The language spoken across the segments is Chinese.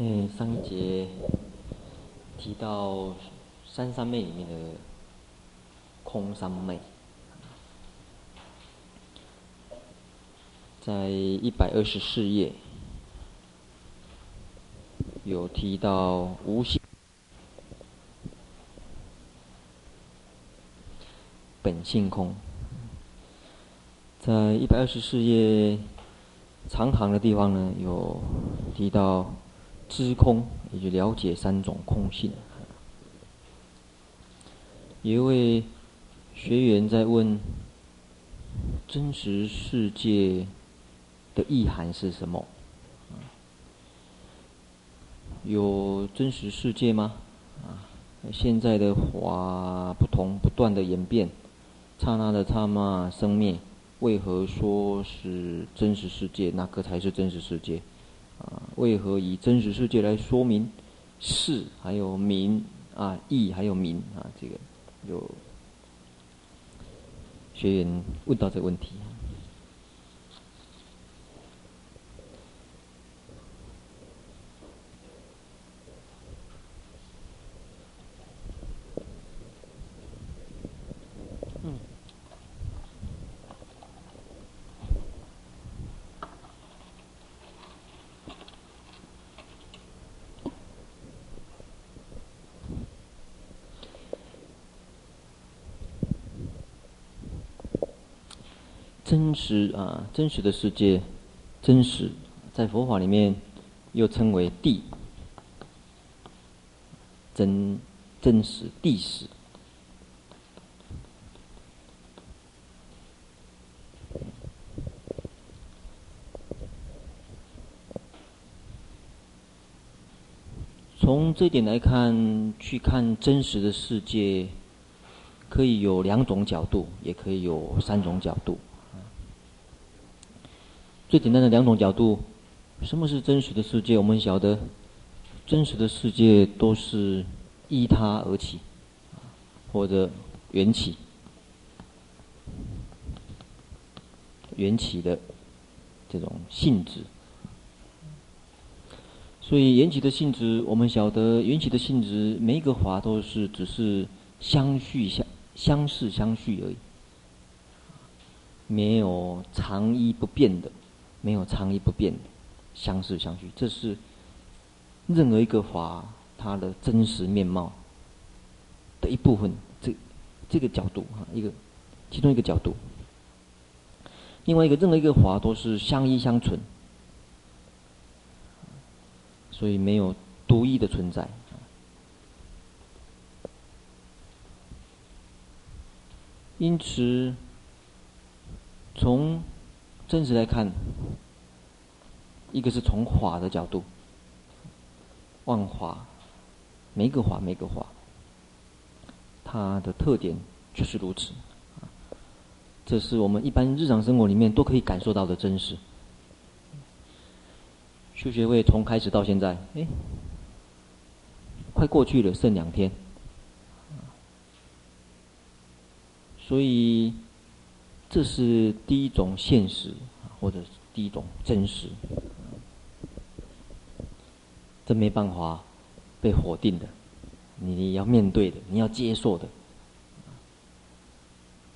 嗯，上一节提到三三昧里面的空三昧，在一百二十四页有提到无性本性空，在一百二十四页长行的地方呢，有提到。知空，也就了解三种空性。有一位学员在问：真实世界的意涵是什么？有真实世界吗？啊，现在的法不同，不断的演变，刹那的刹那生灭，为何说是真实世界？哪个才是真实世界？啊，为何以真实世界来说明事，还有名啊义，还有名啊？这个有学员问到这个问题。真实啊，真实的世界，真实在佛法里面又称为谛，真真实谛实。从这点来看，去看真实的世界，可以有两种角度，也可以有三种角度。最简单的两种角度，什么是真实的世界？我们晓得，真实的世界都是依他而起，或者缘起，缘起的这种性质。所以缘起的性质，我们晓得缘起的性质，每一个法都是只是相续相相似相续而已，没有常依不变的。没有常依不变，相似相续，这是任何一个法它的真实面貌的一部分。这这个角度哈，一个其中一个角度。另外一个，任何一个法都是相依相存，所以没有独一的存在。因此，从真实来看，一个是从法的角度，万法，每个法，每个法，它的特点就是如此。这是我们一般日常生活里面都可以感受到的真实。修学会从开始到现在，哎，快过去了，剩两天，所以。这是第一种现实，或者是第一种真实，这没办法被否定的，你要面对的，你要接受的，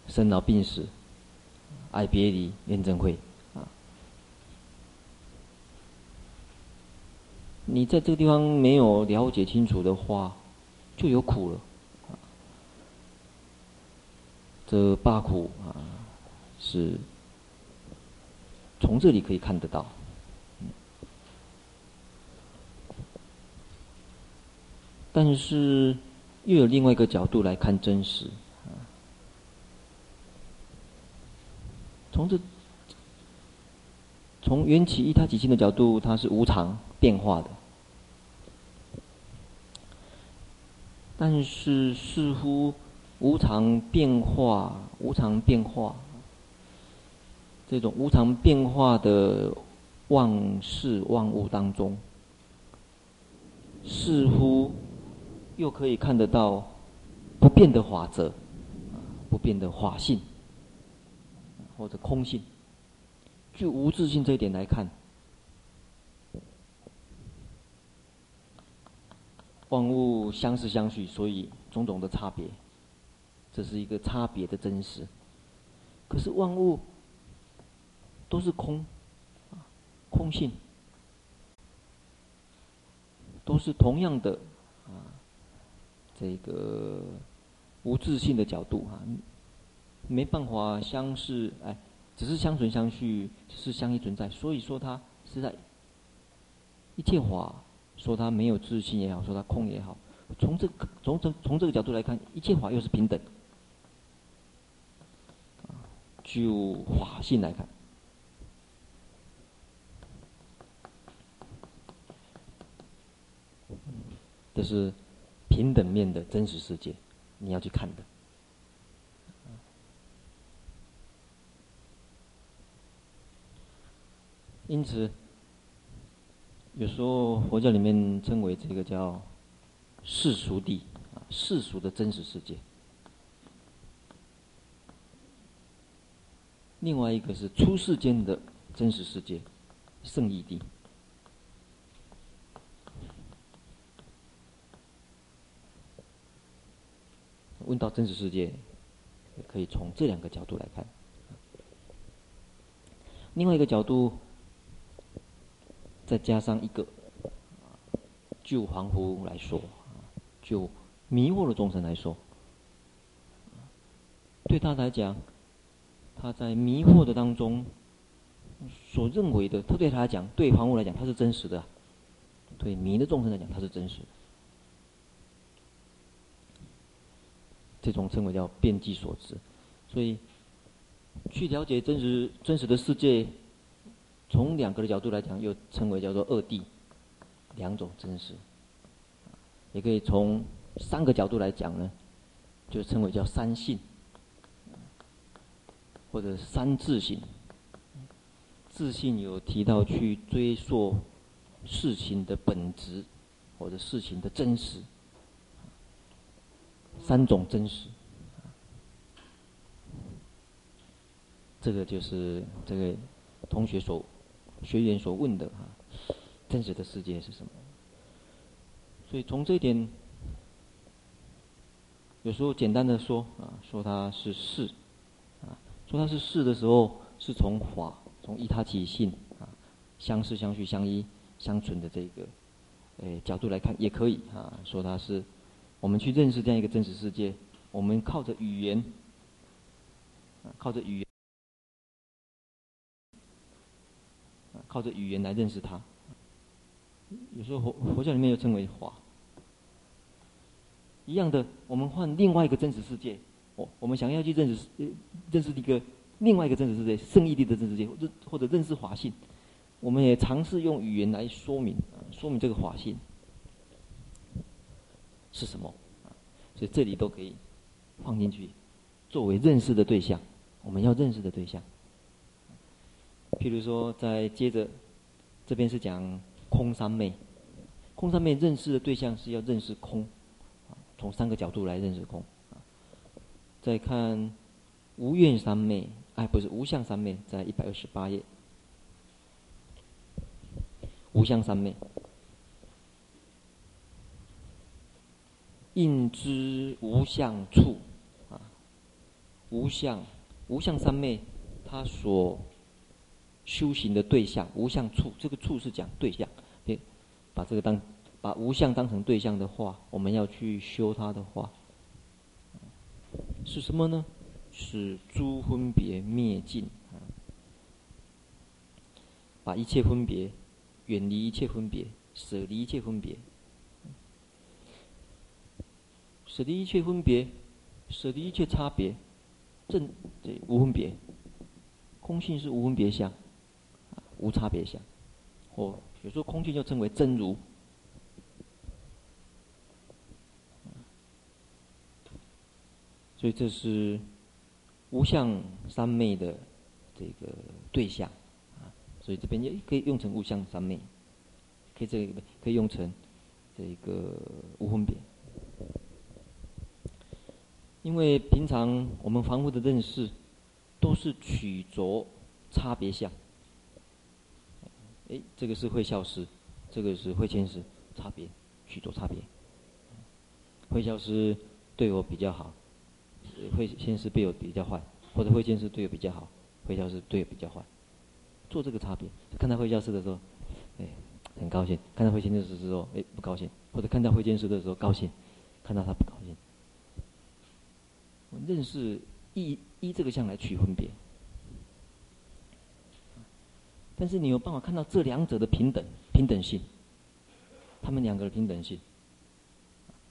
生老病死，爱别离，怨憎会，啊，你在这个地方没有了解清楚的话，就有苦了，这八苦啊。是，从这里可以看得到。但是又有另外一个角度来看真实。从这，从缘起一他起性的角度，它是无常变化的。但是似乎无常变化，无常变化。这种无常变化的万事万物当中，似乎又可以看得到不变的法则，不变的法性，或者空性。就无自性这一点来看，万物相似相续，所以种种的差别，这是一个差别的真实。可是万物都是空，空性，都是同样的啊，这个无自性的角度啊，没办法相视，哎，只是相存相续，只是相依存在。所以说它是在一切法，说它没有自性也好，说它空也好，从这个从从从这个角度来看，一切法又是平等。就法性来看，这是平等面的真实世界，你要去看的。因此，有时候佛教里面称为这个叫世俗地啊，世俗的真实世界。另外一个是出世间的真实世界，圣义地。问到真实世界，可以从这两个角度来看。另外一个角度，再加上一个，就凡夫来说，就迷惑的众生来说，对他来讲。他在迷惑的当中所认为的，他对他来讲，对凡夫来讲，他是真实的；对迷的众生来讲，他是真实的。这种称为叫遍计所知。所以，去了解真实真实的世界，从两个的角度来讲，又称为叫做二谛，两种真实。也可以从三个角度来讲呢，就称为叫三性。或者三自性，自性有提到去追溯事情的本质，或者事情的真实，三种真实，这个就是这个同学所学员所问的哈，真实的世界是什么？所以从这一点，有时候简单的说啊，说它是事。啊说它是事的时候，是从法，从依他起性啊，相似相续相依相存的这个，诶角度来看也可以啊。说它是，我们去认识这样一个真实世界，我们靠着语言，靠着语言，靠着语言来认识它。有时候佛佛教里面又称为法，一样的，我们换另外一个真实世界。我我们想要去认识认识一个另外一个真实世界，圣义地的真实世界，或者或者认识法性，我们也尝试用语言来说明，说明这个法性是什么啊，所以这里都可以放进去，作为认识的对象，我们要认识的对象。譬如说，再接着这边是讲空三昧，空三昧认识的对象是要认识空，从三个角度来认识空。再看无愿三昧，哎，不是无相三昧，在一百二十八页。无相三昧，应知无相处啊，无相无相三昧，他所修行的对象无相处，这个处是讲对象，别把这个当把无相当成对象的话，我们要去修它的话。是什么呢？是诸分别灭尽啊！把一切分别远离一切分别，舍离一切分别，舍离一切分别，舍离一切差别，正对无分别，空性是无分别相，无差别相，或有时候空性就称为真如。所以这是无相三昧的这个对象。啊，所以这边也可以用成无相三昧，可以这个可以用成这个无分别，因为平常我们凡夫的认识都是取着差别相，哎，这个是会消失，这个是会迁失，差别取着差别，会消失对我比较好，会先是对我比较坏，或者会监师对我比较好，会消失对我比较坏，做这个差别。看到会消失的时候，哎，很高兴；看到会监师的时候，哎，不高兴；或者看到会监师的时候高兴，看到他不高兴。认识依依这个相来区分别，但是你有办法看到这两者的平等平等性，他们两个的平等性。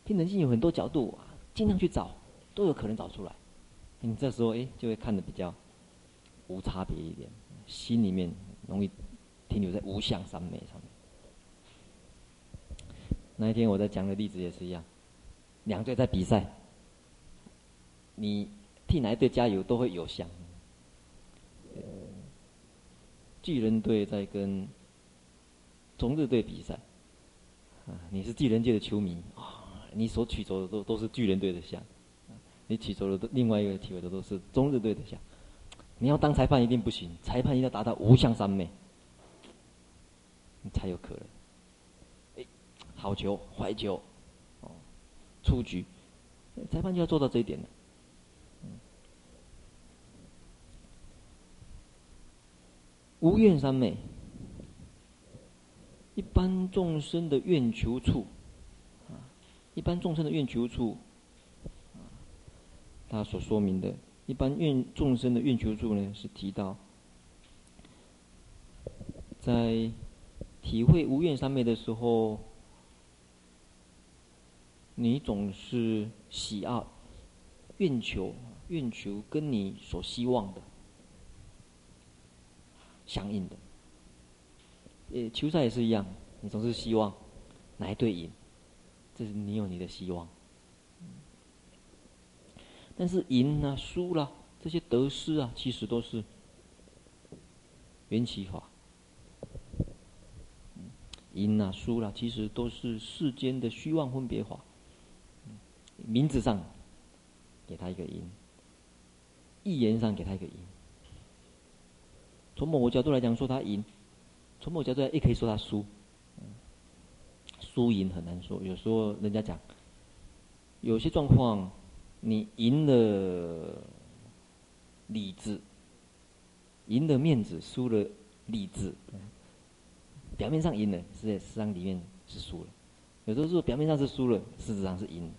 平等性有很多角度啊，尽量去找，都有可能找出来。你这时候哎，就会看的比较无差别一点，心里面容易停留在无相三昧上面。那一天我在讲的例子也是一样，两队在比赛，你替哪一队加油都会有相。巨人队在跟中日队比赛，啊，你是巨人界的球迷啊。你所取走的都都是巨人队的像，你取走的另外一个体会的都是中日队的像。你要当裁判一定不行，裁判一定要达到无相三昧，你才有可能。哎，好球坏球，出局，裁判就要做到这一点了。无愿三昧，一般众生的愿求处。啊一般众生的愿求处，他所说明的，一般愿众生的愿求处呢，是提到，在体会无愿三昧的时候，你总是喜爱愿求，愿求跟你所希望的相应的，呃，球赛也是一样，你总是希望哪一队赢。这是你有你的希望，但是赢、啊、输了，这些得失啊，其实都是缘起法。赢、啊、输了，其实都是世间的虚妄分别法。名字上给他一个赢，意言上给他一个赢。从某个角度来讲，说他赢；从某个角度来，也可以说他输。输赢很难说，有时候人家讲，有些状况，你赢了理智，赢了面子，输了理智。表面上赢了，实际上里面是输了。有时候说表面上是输了，事实上是赢了。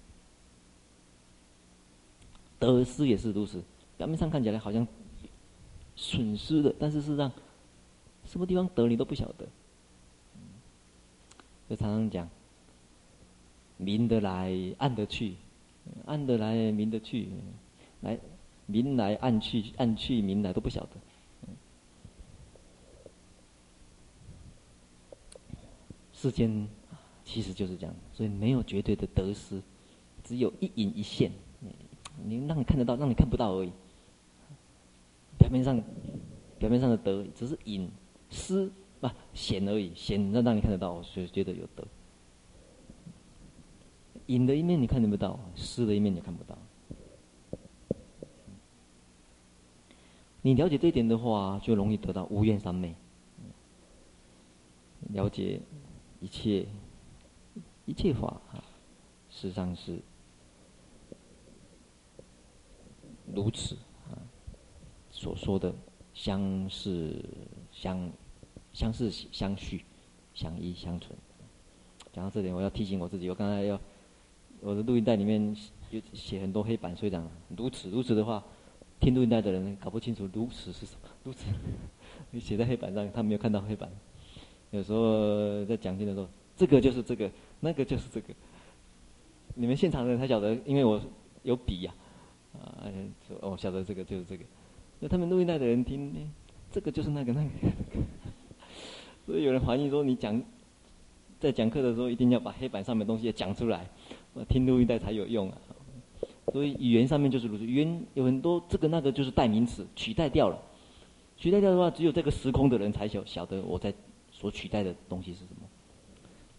得失也是如此，表面上看起来好像损失的，但是事实上，什么地方得你都不晓得。就常常讲，明得来，暗得去，暗得来，明得去，来，明来暗去，暗去明来都不晓得。世间其实就是这样，所以没有绝对的得失，只有一隐一现，你让你看得到，让你看不到而已。表面上，表面上的德只是隐失。啊，显而已，显让让你看得到，所以觉得有德。隐的一面你看得不到，失的一面你看不到。你了解这一点的话，就容易得到无愿三昧。了解一切一切法啊，实上是如此，所说的相似相。相似、相续、相依、相存。讲到这点，我要提醒我自己，我刚才要我的录音带里面有写很多黑板，所以讲如此如此的话，听录音带的人搞不清楚如此是什么。如此，你写在黑板上，他没有看到黑板。有时候在讲经的时候，这个就是这个，那个就是这个。你们现场的人才晓得，因为我有笔呀，啊，我晓得这个就是这个。那他们录音带的人听，这个就是那个那个。所以有人怀疑说，你讲在讲课的时候，一定要把黑板上面东西也讲出来，听录音带才有用啊。所以语言上面就是如此，语言有很多这个那个就是代名词，取代掉了。取代掉的话，只有这个时空的人才晓晓得我在所取代的东西是什么。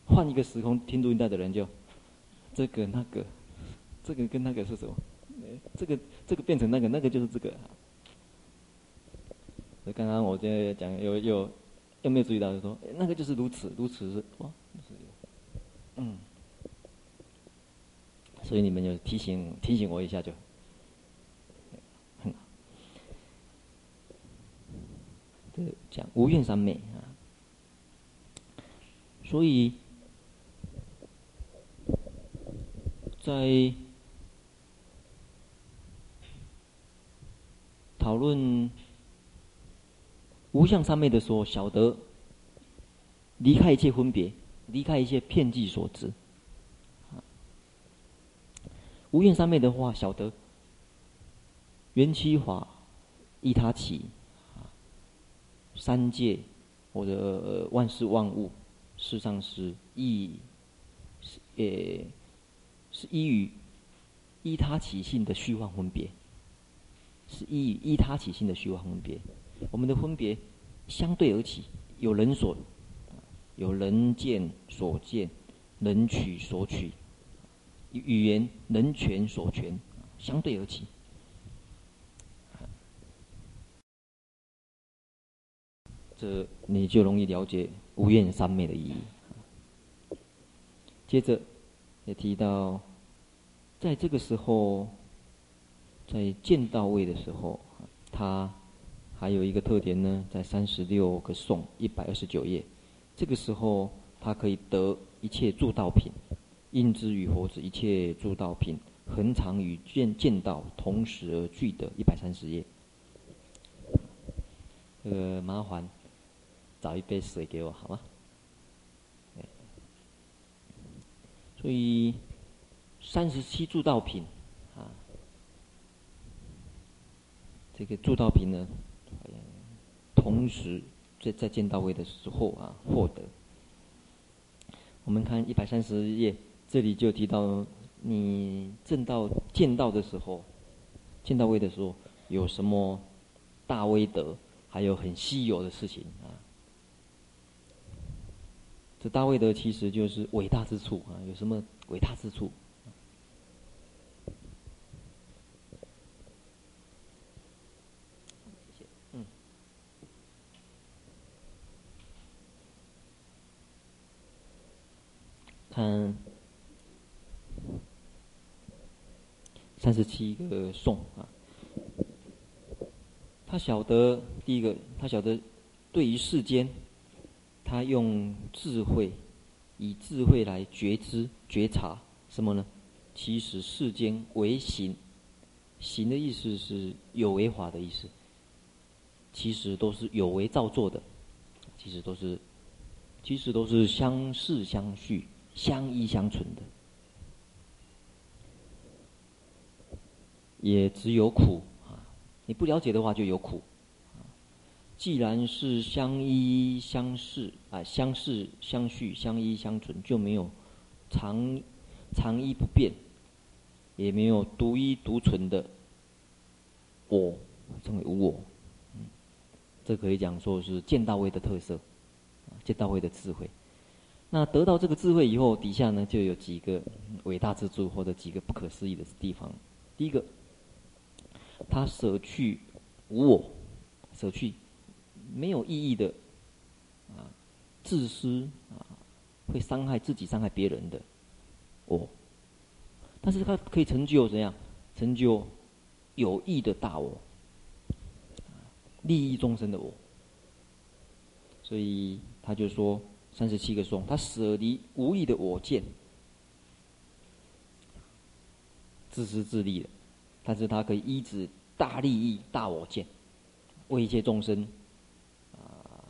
换一个时空听录音带的人就这个那个，这个跟那个是什么？这个这个变成那个，那个就是这个。所以刚刚我在讲有有。有有没有注意到？就说那个就是如此，如此是哇，是嗯。所以你们就提醒提醒我一下就很好。这讲无愿三昧啊，所以在讨论无相三昧的说，晓得离开一切分别，离开一切片计所执。无愿三昧的话，晓得缘起法依他起，三界或者万事万物，事实上是依，是呃是依于依他起性的虚幻分别，是依于依他起性的虚幻分别。我们的分别相对而起，有人所，有人见所见，人取所取。语言人权所权，相对而起，这你就容易了解无愿三昧的意义。接着也提到，在这个时候，在见到位的时候，他还有一个特点呢，在三十六个颂一百二十九页，这个时候他可以得一切助道品。应知与佛子一切诸道品，恒常与见见道同时而具的，一百三十页。这个麻烦找一杯水给我好吗？所以三十七助道品啊，这个助道品呢，同时在在见到位的时候啊获得。我们看一百三十页。这里就提到，你证道见到的时候，见到位的时候，有什么大威德，还有很稀有的事情啊。这大威德其实就是伟大之处啊，有什么伟大之处？嗯，看。三十七个颂啊，他晓得第一个，他晓得对于世间，他用智慧，以智慧来觉知、觉察什么呢？其实世间为行，行的意思是有为法的意思，其实都是有为造作的，其实都是，其实都是相似相续、相依相存的。也只有苦啊！你不了解的话，就有苦。既然是相依相似啊，相似相续、相依相存，就没有常常依不变，也没有独一独存的我，称为无我。这可以讲说是见道位的特色，见道位的智慧。那得到这个智慧以后，底下呢就有几个伟大之处，或者几个不可思议的地方。第一个。他舍去无我，舍去没有意义的啊，自私啊，会伤害自己、伤害别人的我。但是他可以成就怎样？成就有益的大我，利益众生的我。所以他就说三十七个颂，他舍离无益的我见，自私自利的。但是他可以依止大利益、大我见，为一切众生啊，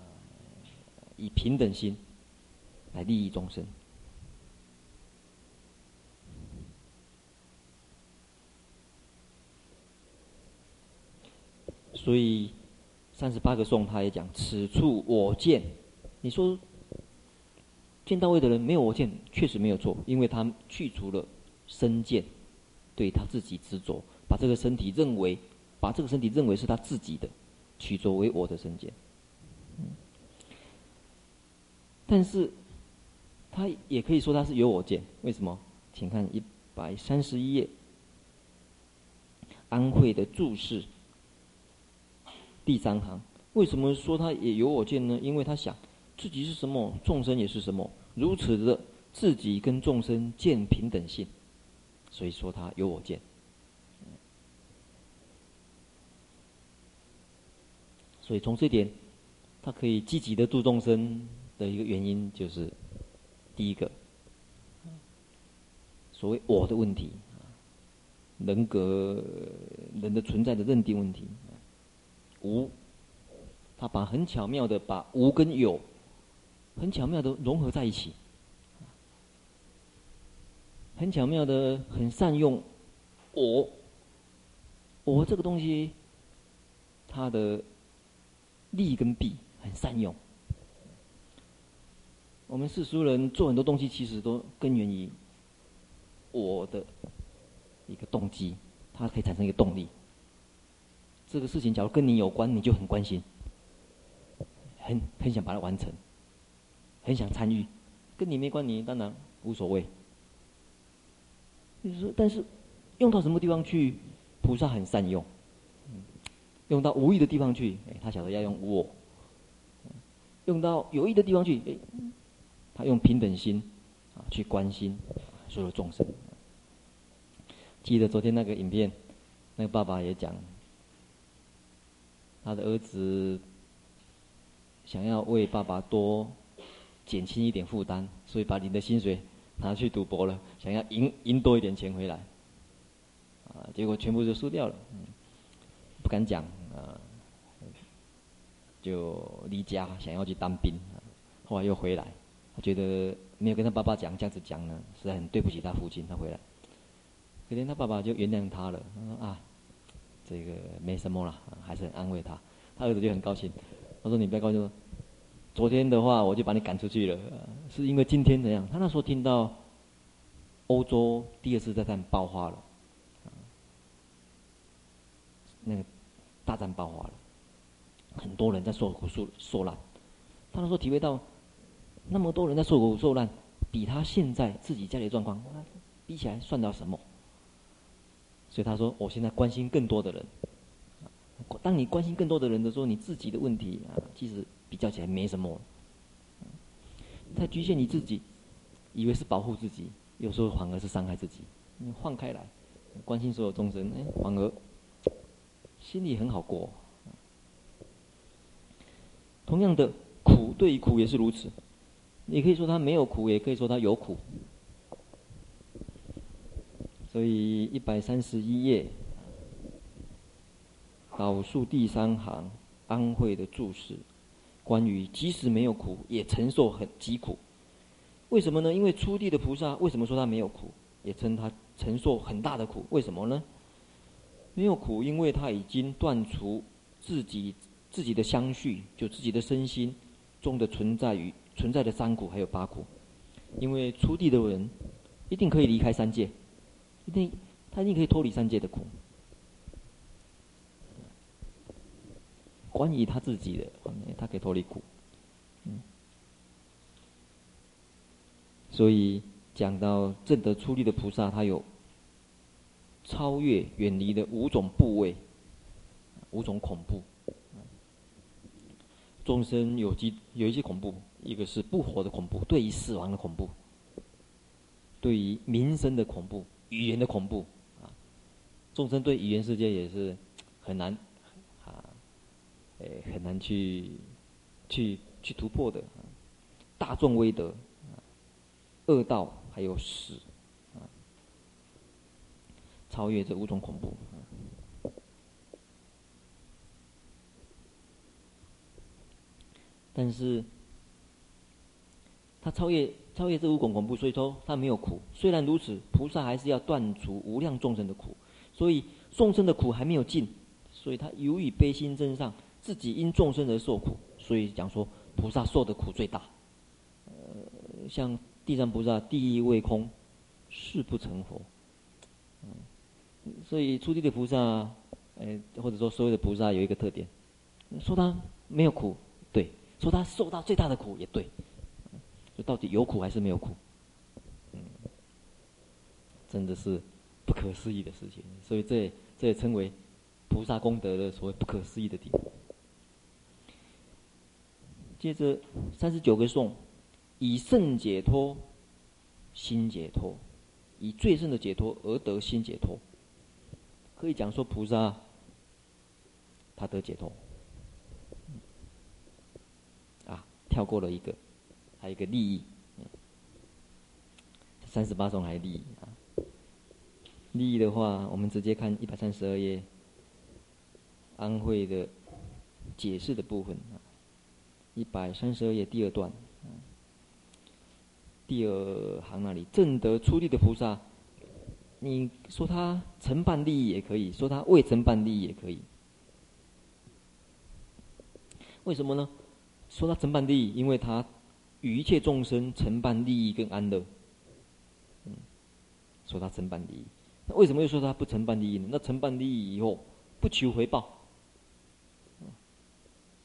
以平等心来利益众生。所以三十八个颂，他也讲此处我见。你说见到位的人没有我见，确实没有错，因为他去除了身见，对他自己执着。把这个身体认为，把这个身体认为是他自己的，取作为我的身见。但是，他也可以说他是有我见。为什么？请看一百三十一页，安慧的注释第三行。为什么说他也有我见呢？因为他想自己是什么，众生也是什么，如此的自己跟众生见平等性，所以说他有我见。所以从这点，他可以积极的度众生的一个原因，就是第一个，所谓我的问题，人格人的存在的认定问题，无，他把很巧妙的把无跟有，很巧妙的融合在一起，很巧妙的很善用我，我这个东西，它的。利跟弊很善用。我们世俗人做很多东西，其实都根源于我的一个动机，它可以产生一个动力。这个事情假如跟你有关，你就很关心，很很想把它完成，很想参与。跟你没关，你当然无所谓。就是说，但是用到什么地方去，菩萨很善用。用到无义的地方去，哎，他晓得要用我；用到有意的地方去，哎，他用平等心啊去关心所有众生。记得昨天那个影片，那个爸爸也讲，他的儿子想要为爸爸多减轻一点负担，所以把你的薪水拿去赌博了，想要赢赢多一点钱回来，啊，结果全部就输掉了。不敢讲，啊，就离家想要去当兵，后来又回来，他觉得没有跟他爸爸讲，这样子讲呢，实在很对不起他父亲。他回来，可怜他爸爸就原谅他了，他说啊，这个没什么了，还是很安慰他。他儿子就很高兴，他说你不要高兴，昨天的话我就把你赶出去了，是因为今天怎样？他那时候听到欧洲第二次大战爆发了，那个。大战爆发了，很多人在受苦受受难。他那时候体会到，那么多人在受苦受难，比他现在自己家里状况，比起来算得了什么？所以他说：“我现在关心更多的人。当你关心更多的人的时候，你自己的问题啊，其实比较起来没什么。太局限你自己，以为是保护自己，有时候反而是伤害自己。你放开来，关心所有众生，哎，反而。”心里很好过。同样的，苦对于苦也是如此。你可以说他没有苦，也可以说他有苦。所以一百三十一页，倒数第三行，安慧的注释，关于即使没有苦，也承受很极苦。为什么呢？因为初地的菩萨，为什么说他没有苦，也称他承受很大的苦？为什么呢？没有苦，因为他已经断除自己自己的相续，就自己的身心中的存在于存在的三苦还有八苦。因为初地的人一定可以离开三界，一定他一定可以脱离三界的苦。关于他自己的，他可以脱离苦。嗯，所以讲到正得初地的菩萨，他有。超越远离的五种部位，五种恐怖。众生有几有一些恐怖，一个是不活的恐怖，对于死亡的恐怖，对于名声的恐怖，语言的恐怖啊。众生对语言世界也是很难，诶，很难去去去突破的。大众威德，恶道还有死。超越这五种恐怖，但是他超越超越这五种恐怖，所以说他没有苦。虽然如此，菩萨还是要断除无量众生的苦，所以众生的苦还没有尽，所以他由于悲心增上，自己因众生而受苦，所以讲说菩萨受的苦最大。呃，像地藏菩萨地狱未空，誓不成佛。所以出地的菩萨，呃，或者说所有的菩萨有一个特点，说他没有苦，对；说他受到最大的苦，也对。就到底有苦还是没有苦？嗯，真的是不可思议的事情。所以这这也称为菩萨功德的所谓不可思议的地方。接着三十九个颂，以胜解脱，心解脱，以最胜的解脱而得心解脱。可以讲说菩萨他得解脱。啊，跳过了一个，还有一个利益。三十八颂还利益啊。利益的话，我们直接看一百三十二页，安慧的解释的部分啊，一百三十二页第二段，第二行那里，正得出力的菩萨，你说他承办利益也可以说他未承办利益也可以，为什么呢？说他承办利益，因为他与一切众生承办利益跟安乐，说他承办利益。那为什么又说他不承办利益呢？那承办利益以后不求回报，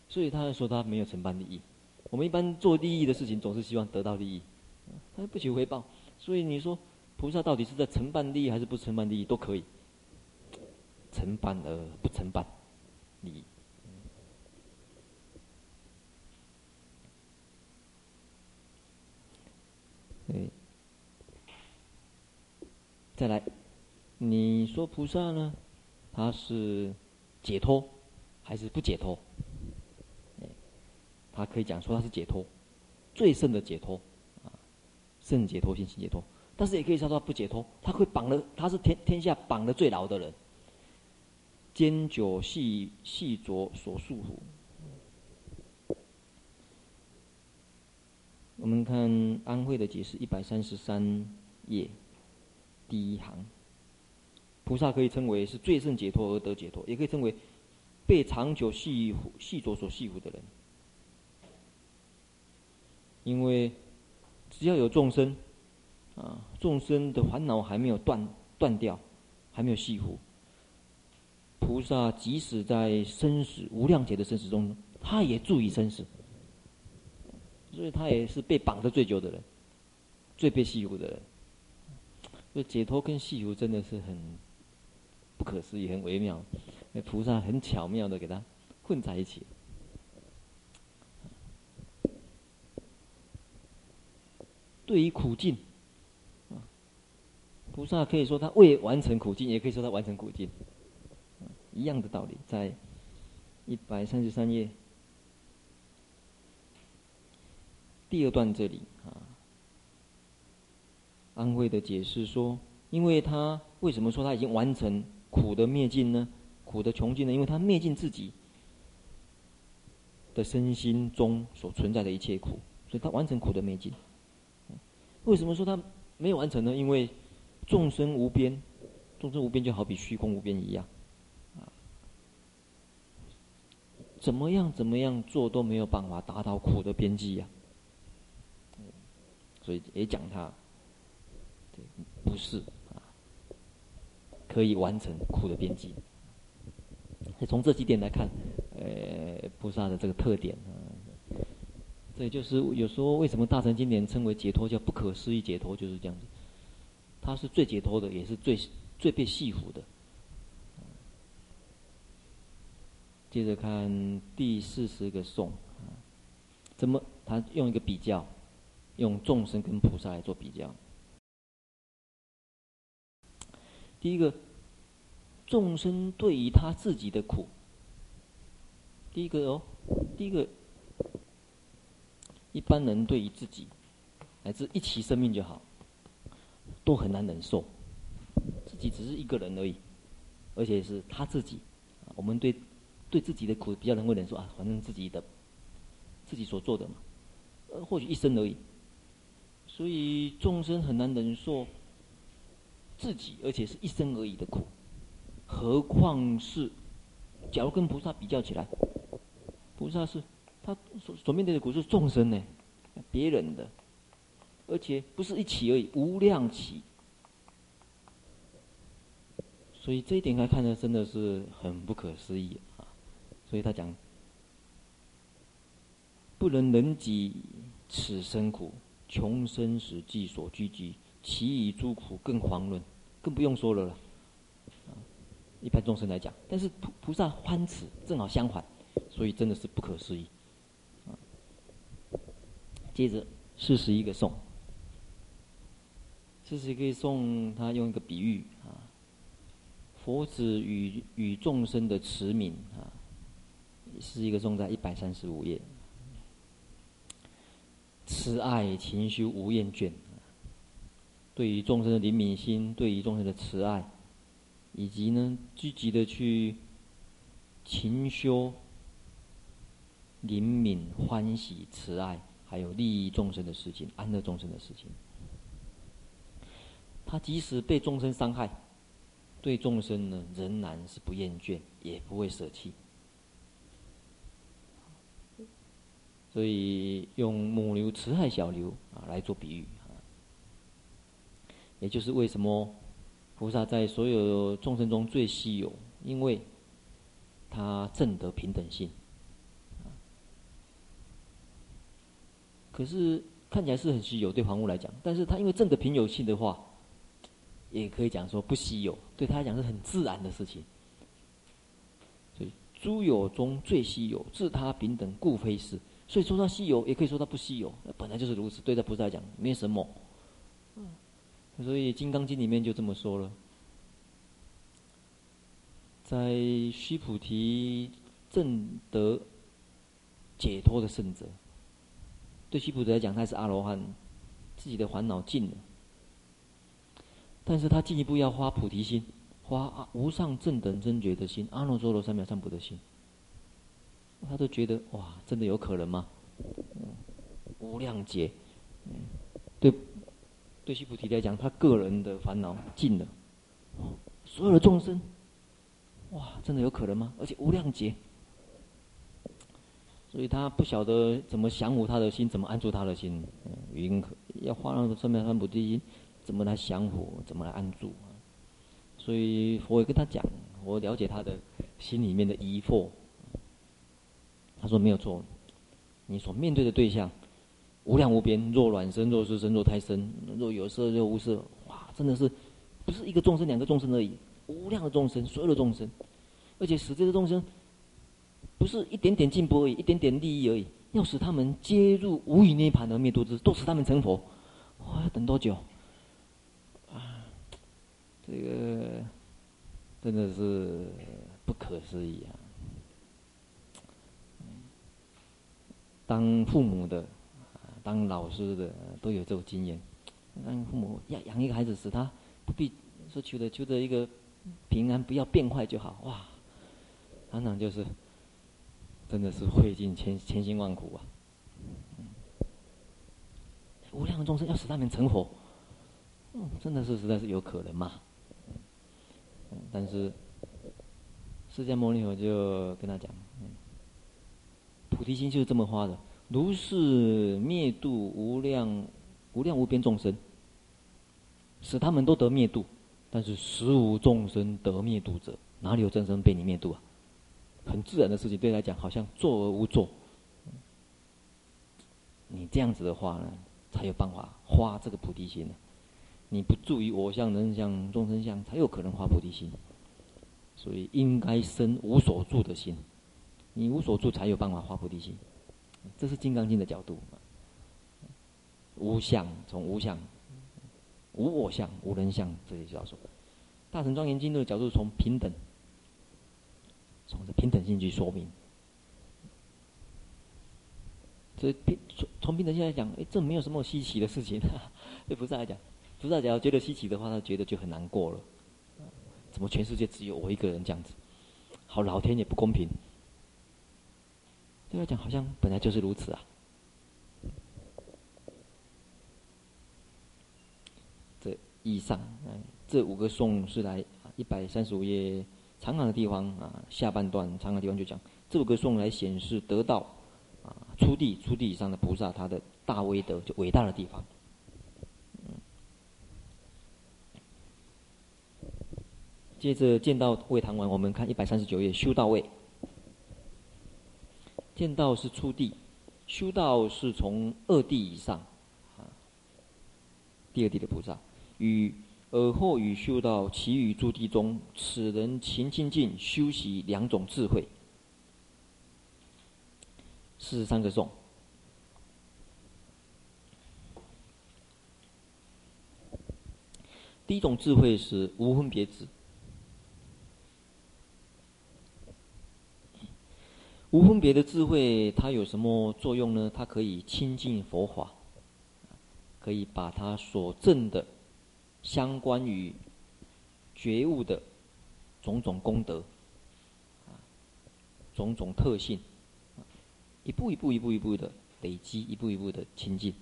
所以他说他没有承办利益。我们一般做利益的事情，总是希望得到利益，他不求回报。所以你说菩萨到底是在承办利益还是不承办利益都可以，承办而不承办利益。对，再来。你说菩萨呢？他是解脱还是不解脱？他可以讲说他是解脱，最胜的解脱啊，圣解脱心性解脱。但是也可以说他不解脱，他会绑了，他是天天下绑的最牢的人，坚久系系着所束缚。我们看安慧的解释，一百三十三页第一行。菩萨可以称为是最胜解脱而得解脱，也可以称为被长久系系着所系缚的人。因为只要有众生，啊，众生的烦恼还没有断断掉，还没有系缚，菩萨即使在生死无量劫的生死中，他也注意生死，所以他也是被绑的最久的人，最被戏服的人。所以解脱跟戏服真的是很。不可思议，很微妙，那菩萨很巧妙的给他混在一起。对于苦境，菩萨可以说他未完成苦境，也可以说他完成苦境，一样的道理，在一百三十三页第二段这里啊，安慧的解释说，因为他为什么说他已经完成？苦的灭尽呢？苦的穷尽呢？因为他灭尽自己的身心中所存在的一切苦，所以他完成苦的灭尽。为什么说他没有完成呢？因为众生无边，众生无边就好比虚空无边一样，啊，怎么样怎么样做都没有办法达到苦的边际呀。所以也讲他，不是啊。可以完成苦的边际。从这几点来看，呃，菩萨的这个特点啊，对就是有时候为什么大乘经典称为解脱，叫不可思议解脱，就是这样子。他是最解脱的，也是最最被戏服的。接着看第四十个颂，怎么他用一个比较，用众生跟菩萨来做比较。第一个，众生对于他自己的苦，第一个哦，第一个，一般人对于自己，乃至一期生命就好，都很难忍受，自己只是一个人而已，而且是他自己，我们对对自己的苦比较能够忍受啊，反正自己的，自己所做的嘛，呃，或许一生而已，所以众生很难忍受。自己，而且是一生而已的苦，何况是，假如跟菩萨比较起来，菩萨是他所所面对的苦是众生呢，别人的，而且不是一起而已，无量起，所以这一点来看呢，真的是很不可思议啊！所以他讲，不能忍己此生苦，穷生死际所居集。其余诸苦更遑论，更不用说了了。一般众生来讲，但是菩菩萨欢此，正好相反，所以真的是不可思议。接着四十一个颂，这是可以送他用一个比喻啊，佛子与与众生的慈悯啊，是一个颂在一百三十五页。慈爱勤修无厌倦，对于众生的怜悯心，对于众生的慈爱，以及呢积极的去勤修怜悯、欢喜、慈爱，还有利益众生的事情、安乐众生的事情。他即使被众生伤害，对众生呢仍然是不厌倦，也不会舍弃。所以用母牛慈爱小牛啊来做比喻啊，也就是为什么菩萨在所有众生中最稀有，因为他证得平等性。可是看起来是很稀有，对房屋来讲，但是他因为正的平有性的话，也可以讲说不稀有，对他来讲是很自然的事情。所以诸有中最稀有，自他平等，故非是。所以说它稀有，也可以说它不稀有，本来就是如此。对待菩萨来讲，没什么。所以《金刚经》里面就这么说了，在须菩提正得解脱的圣者，对须菩提来讲，他是阿罗汉，自己的烦恼尽了，但是他进一步要发菩提心，发无上正等正觉的心，阿耨多罗三藐三菩提心。他都觉得哇，真的有可能吗？无量劫，对，对须菩提来讲，他个人的烦恼尽了，所有的众生，哇，真的有可能吗？而且无量劫，所以他不晓得怎么降伏他的心，怎么安住他的心，嗯，云可要化那个三藐三菩提心，怎么来降伏，怎么来安住？所以我也跟他讲，我了解他的心里面的疑惑。他说没有错，你所面对的对象无量无边，若卵生，若湿生，若胎生，若有色，若无色，哇，真的是不是一个众生、两个众生而已，无量的众生，所有的众生，而且使这些众生不是一点点进步而已，一点点利益而已，要使他们皆入无余涅槃而灭度之，都使他们成佛，哇，要等多久？啊，这个真的是不可思议啊！当父母的，当老师的，都有这种经验。当父母要养一个孩子时，他不必说求的求的一个平安，不要变坏就好。哇，常常就是真的是费尽千千辛万苦啊！无量的众生要使他们成佛，嗯，真的是实在是有可能嘛？但是释迦牟尼佛就跟他讲。菩提心就是这么花的，如是灭度无量无量无边众生，使他们都得灭度，但是实无众生得灭度者，哪里有众生被你灭度啊？很自然的事情，对他讲好像做而无做。你这样子的话呢，才有办法发这个菩提心呢。你不注意我相、人相、众生相，才有可能发菩提心。所以应该生无所住的心。你无所住，才有办法发菩提心。这是《金刚经》的角度。无相，从无相、无我相、无人相这些角度；《大乘庄严经》的角度从平等，从这平等性去说明。这平从从平等性来讲，哎，这没有什么稀奇的事情。对菩萨来讲，菩萨只要觉得稀奇的话，他觉得就很难过了。怎么全世界只有我一个人这样子？好，老天也不公平。对他讲，好像本来就是如此啊。这以上，这五个颂是来一百三十五页长行的地方啊，下半段长行的地方就讲这首歌颂来显示得道啊，初地、初地以上的菩萨他的大威德，就伟大的地方。接着见道位谈完，我们看一百三十九页修道位。见道是初地，修道是从二地以上，啊，第二地的菩萨，与尔后与修道，其余诸地中，此人勤精进修习两种智慧，四十三个颂。第一种智慧是无分别智。无分别的智慧，它有什么作用呢？它可以亲近佛法，可以把它所证的相关于觉悟的种种功德，种种特性，一步一步、一步一步的累积，一步一步的亲近。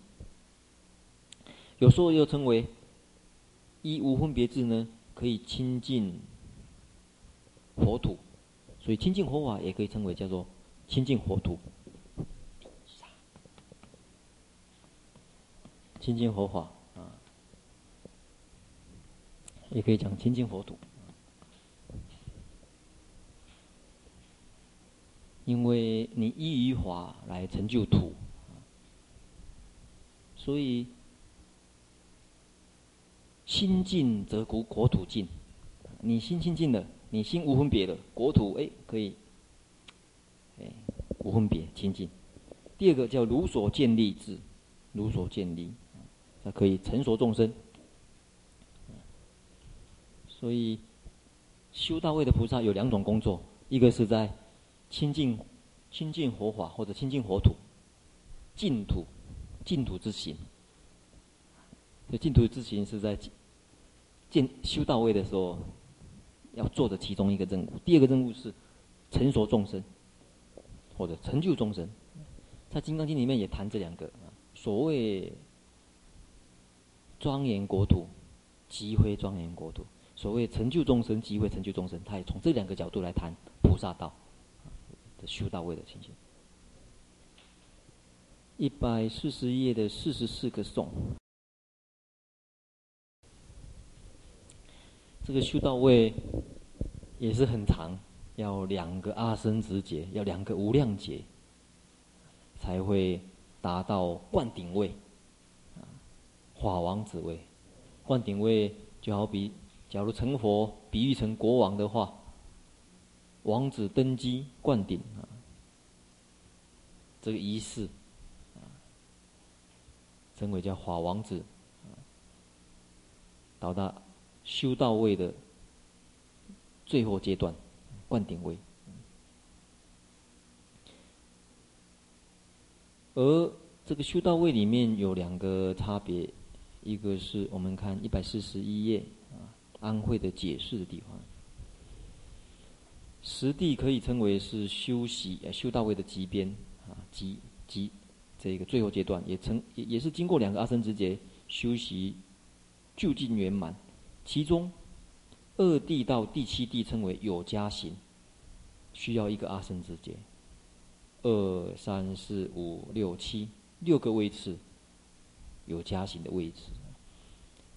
有时候又称为一无分别智呢，可以亲近佛土，所以亲近佛法也可以称为叫做。亲近佛土，亲近佛法啊，也可以讲清净佛土，因为你依于法来成就土，所以心净则国国土净。你心清净了，你心无分别了国土哎可以。哎，无分别清净。第二个叫如所见立智，如所见利，它可以成熟众生。所以修到位的菩萨有两种工作，一个是在亲近亲近佛法或者亲近佛土，净土净土之行。这净土之行是在见修到位的时候要做的其中一个任务。第二个任务是成熟众生。或者成就众生，在《金刚经》里面也谈这两个。所谓庄严国土，即非庄严国土；所谓成就众生，即为成就众生。他也从这两个角度来谈菩萨道的修到位的情形。一百四十页的四十四个颂，这个修到位也是很长。要两个阿僧只劫，要两个无量劫，才会达到灌顶位，法王子位。灌顶位就好比，假如成佛，比喻成国王的话，王子登基灌顶啊，这个仪式啊，称为叫法王子，到达修道位的最后阶段。灌顶位，而这个修道位里面有两个差别，一个是我们看一百四十一页，安慧的解释的地方，实地可以称为是修习呃修到位的极边啊，极极这个最后阶段，也称也也是经过两个阿僧只劫修习究竟圆满，其中。二地到第七地称为有加行，需要一个阿僧只劫。二三四五六七六个位次，有加行的位置。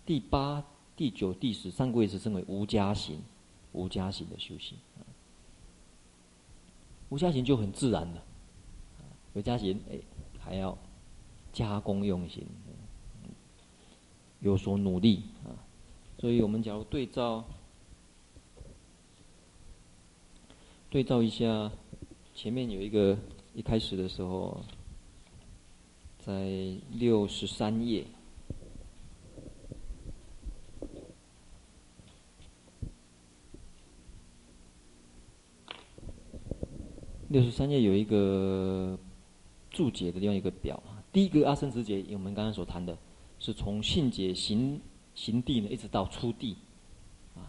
第八、第九、第十三个位置称为无加行，无加行的修行。无加行就很自然了，有加行哎还要加功用行，有所努力啊。所以我们假如对照。对照一下，前面有一个一开始的时候，在六十三页，六十三页有一个注解的另外一个表啊。第一个阿僧只劫，我们刚刚所谈的，是从信解行行地呢，一直到初地。啊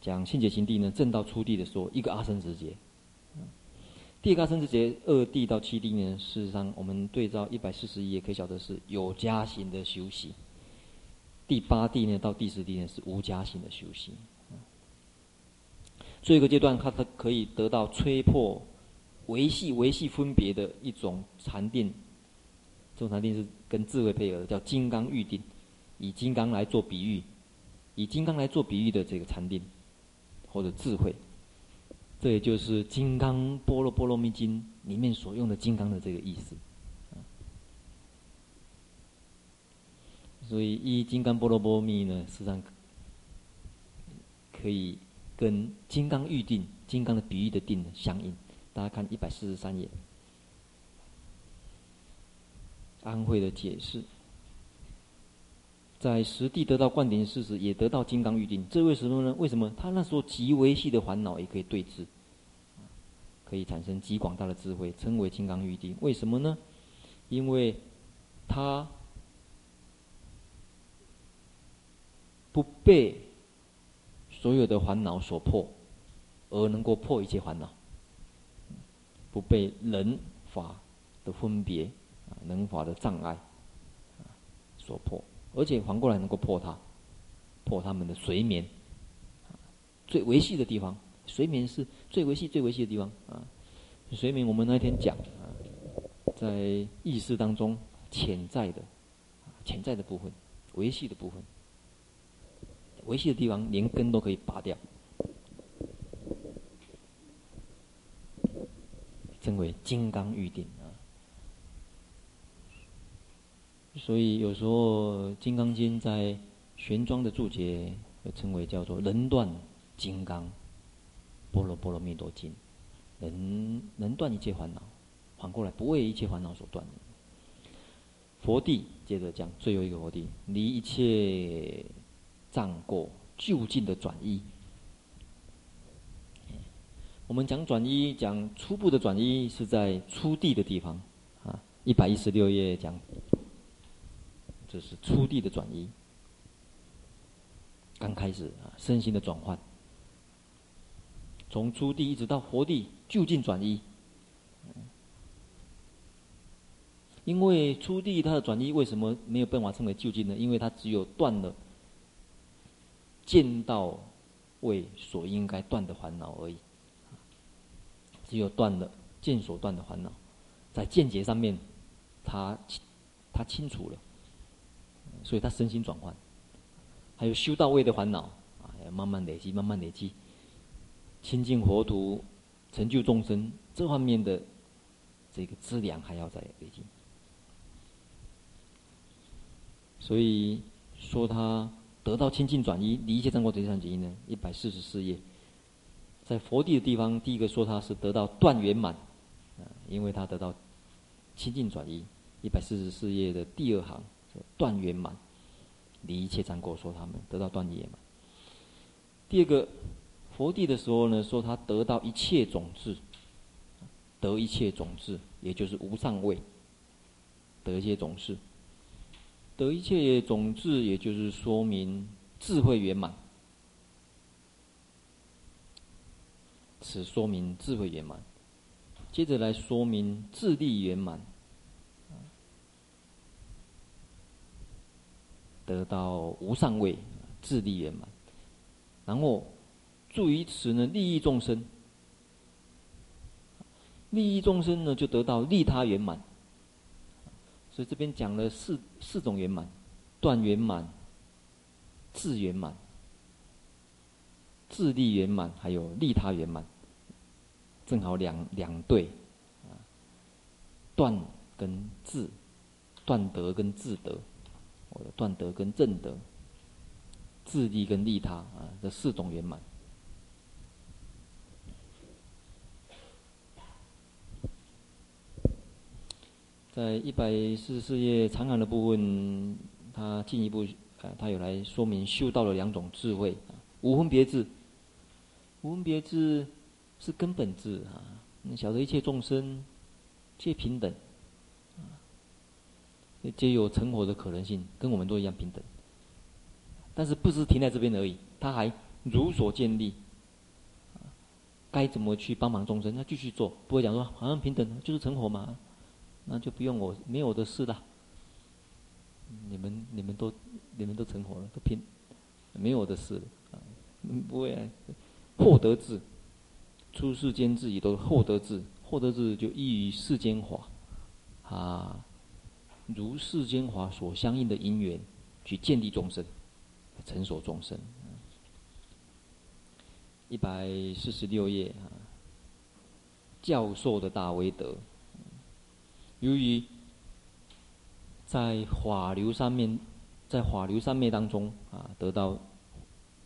讲信解行地呢，正到初地的时候，一个阿僧只劫。第二个阿僧只劫，二地到七地呢，事实上我们对照一百四十一页，可以晓得是有加行的修行。第八地呢到第十地呢是无加行的修行。最后一个阶段，它它可以得到吹破维系维系分别的一种禅定。这种禅定是跟智慧配合的，叫金刚预定，以金刚来做比喻，以金刚来做比喻的这个禅定。或者智慧，这也就是《金刚般若波罗蜜经》里面所用的“金刚”的这个意思。所以，依《金刚般若波罗蜜》呢，实际上可以跟“金刚预定”、“金刚”的比喻的“定”相应。大家看一百四十三页，安慧的解释。在实地得到灌顶事时，也得到金刚预定。这为什么呢？为什么他那时候极微细的烦恼也可以对治，可以产生极广大的智慧，称为金刚预定？为什么呢？因为他不被所有的烦恼所破，而能够破一切烦恼，不被人法的分别啊，能法的障碍所破。而且反过来能够破它，破他们的随眠，最维系的地方，随眠是最维系、最维系的地方啊。随眠我们那天讲啊，在意识当中潜在的、潜在的部分，维系的部分，维系的地方连根都可以拔掉，称为金刚喻定。所以有时候《金刚经》在玄奘的注解，称为叫做“能断金刚波若波罗蜜多经”，能能断一切烦恼，反过来不为一切烦恼所断。佛地接着讲最后一个佛地，离一切障过，就近的转移。我们讲转移，讲初步的转移是在初地的地方啊，一百一十六页讲。这是初地的转移，刚开始啊，身心的转换，从初地一直到活地，就近转移。因为初地它的转移为什么没有办法称为就近呢？因为它只有断了见到位所应该断的烦恼而已，只有断了见所断的烦恼，在见解上面，他他清楚了。所以他身心转换，还有修道位的烦恼啊，要慢慢累积，慢慢累积，亲近佛土，成就众生这方面的这个资粮还要再累积。所以说他得到清净转移，离一切障过得上解脱呢，一百四十四页，在佛地的地方，第一个说他是得到断圆满，啊，因为他得到清净转移，一百四十四页的第二行。断圆满，离一切障过，说他们得到断圆满。第二个，佛地的时候呢，说他得到一切种智，得一切种智，也就是无上位，得一切种智，得一切种智，也就是说明智慧圆满，此说明智慧圆满。接着来说明智力圆满。得到无上位，智力圆满，然后助于此呢，利益众生，利益众生呢，就得到利他圆满。所以这边讲了四四种圆满：断圆满、智圆满、智力圆满，还有利他圆满。正好两两对，啊，断跟智，断德跟智德。我的断德跟正德，自利跟利他啊，这四种圆满。在一百四十四页长行的部分，他进一步啊，他有来说明修道的两种智慧啊，无分别智。无分别智是根本智啊，你晓得一切众生皆平等。皆有成佛的可能性，跟我们都一样平等。但是不是停在这边而已，他还如所建立，该怎么去帮忙众生，他继续做，不会讲说好像平等就是成佛嘛，那就不用我没有我的事了。你们你们都你们都成佛了，都平，没有我的事了啊，不会啊，获得智，出世间自己都获得智，获得智就依于世间法啊。如世间法所相应的因缘，去建立众生，成所众生。一百四十六页啊，教授的大威德，由于在法流上面，在法流上面当中啊，得到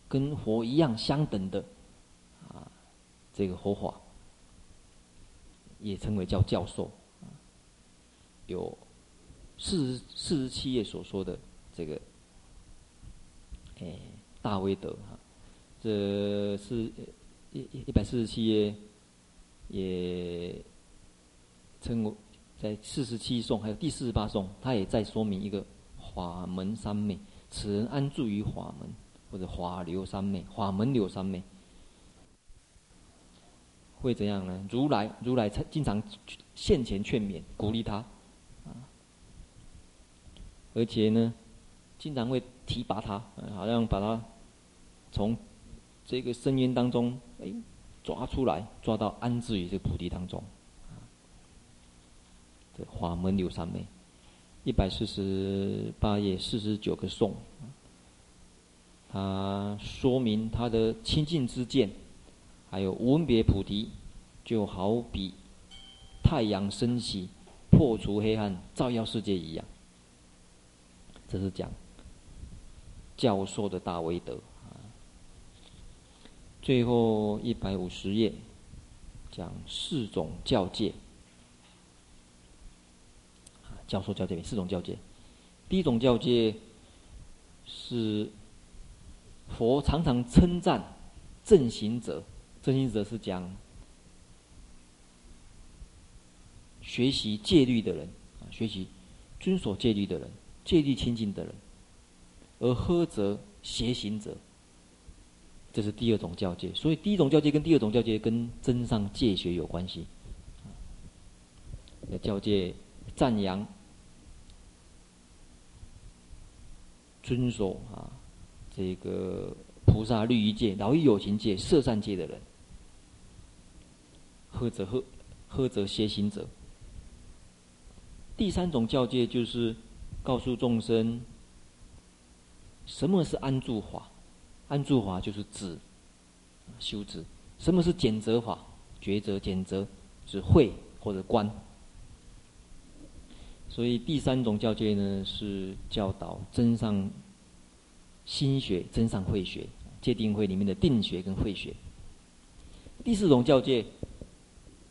跟佛一样相等的啊，这个佛法，也称为叫教授，有。四十四十七页所说的这个哎，大威德哈，这是一一百四十七页，也称为在四十七颂，还有第四十八颂，他也在说明一个法门三昧，此人安住于法门，或者法流三昧，法门流三昧，会怎样呢？如来如来经常现前劝勉，鼓励他，啊，而且呢，经常会提拔他，好像把他从这个深渊当中哎抓出来，抓到安置于这个菩提当中。这法门流三昧，一百四十八页四十九个颂，他说明他的清净之见，还有无别菩提，就好比太阳升起，破除黑暗，照耀世界一样。这是讲教授的大威德。最后一百五十页讲四种教诫。教授教诫四种教诫，第一种教诫是佛常常称赞正行者，正行者是讲学习戒律的人啊，学习遵守戒律的人，戒律清净的人，而呵责邪行者，这是第二种教诫。所以第一种教诫跟第二种教诫跟增上戒学有关系。教诫赞扬。遵守啊，这个菩萨律仪戒、饶益有情戒、摄善戒的人，呵则呵呵责邪行者。第三种教戒就是告诉众生，什么是安住法？安住法就是止，修止。什么是检择法？抉择、检择是慧或者观。所以第三种教戒呢，是教导真上心学、真上慧学，戒定慧里面的定学跟慧学。第四种教戒，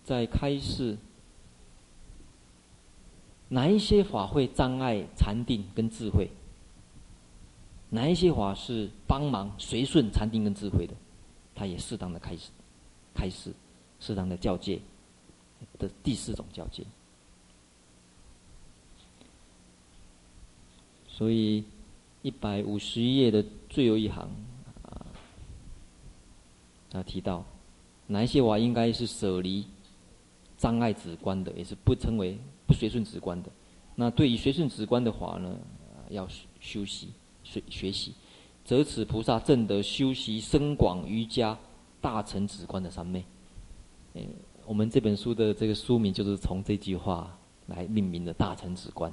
在开示哪一些法会障碍禅定跟智慧，哪一些法是帮忙随顺禅定跟智慧的，他也适当的开始，开始适当的教戒的第四种教戒。所以，一百五十页的最后一行啊，他提到哪一些法应该是舍离障碍止观的，也是不称为不随顺止观的。那对于随顺止观的话呢，要修习学学习，则此菩萨正得修习深广瑜伽大乘止观的三昧。我们这本书的这个书名就是从这句话来命名的大乘止观。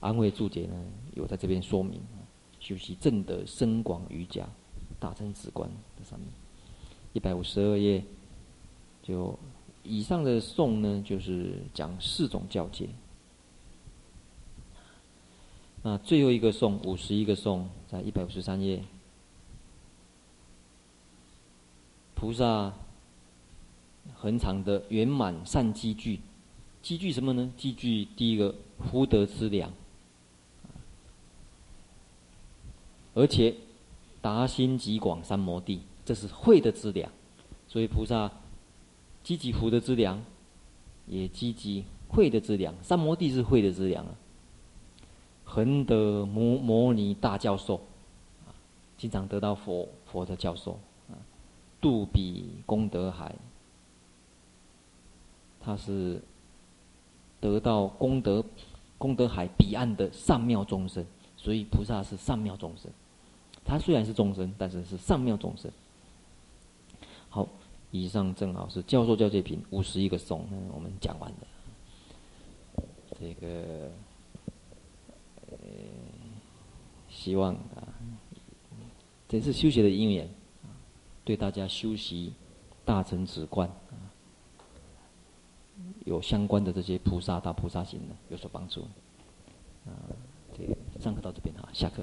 安慰注解呢，有在这边说明，修习正德深广瑜伽大乘止观的上面，一百五十二页，就以上的颂呢，就是讲四种教诫。那最后一个颂，五十一个颂，在一百五十三页，菩萨恒常的圆满善积聚，积聚什么呢？积聚第一个福德资粮。而且达心极广三摩地，这是慧的资粮，所以菩萨积极福的资粮，也积极慧的资粮。三摩地是慧的资粮啊。恒得摩摩尼大教授，啊，经常得到佛佛的教授啊，度彼功德海，他是得到功德功德海彼岸的上妙众生，所以菩萨是上妙众生。他虽然是众生，但是是上妙众生。好，以上正好是教授教诫品五十一个颂，我们讲完了。这个，呃，希望啊，这次修学的因缘，对大家修习大乘止观啊，有相关的这些菩萨大菩萨行呢，有所帮助。啊，这上课到这边啊，下课。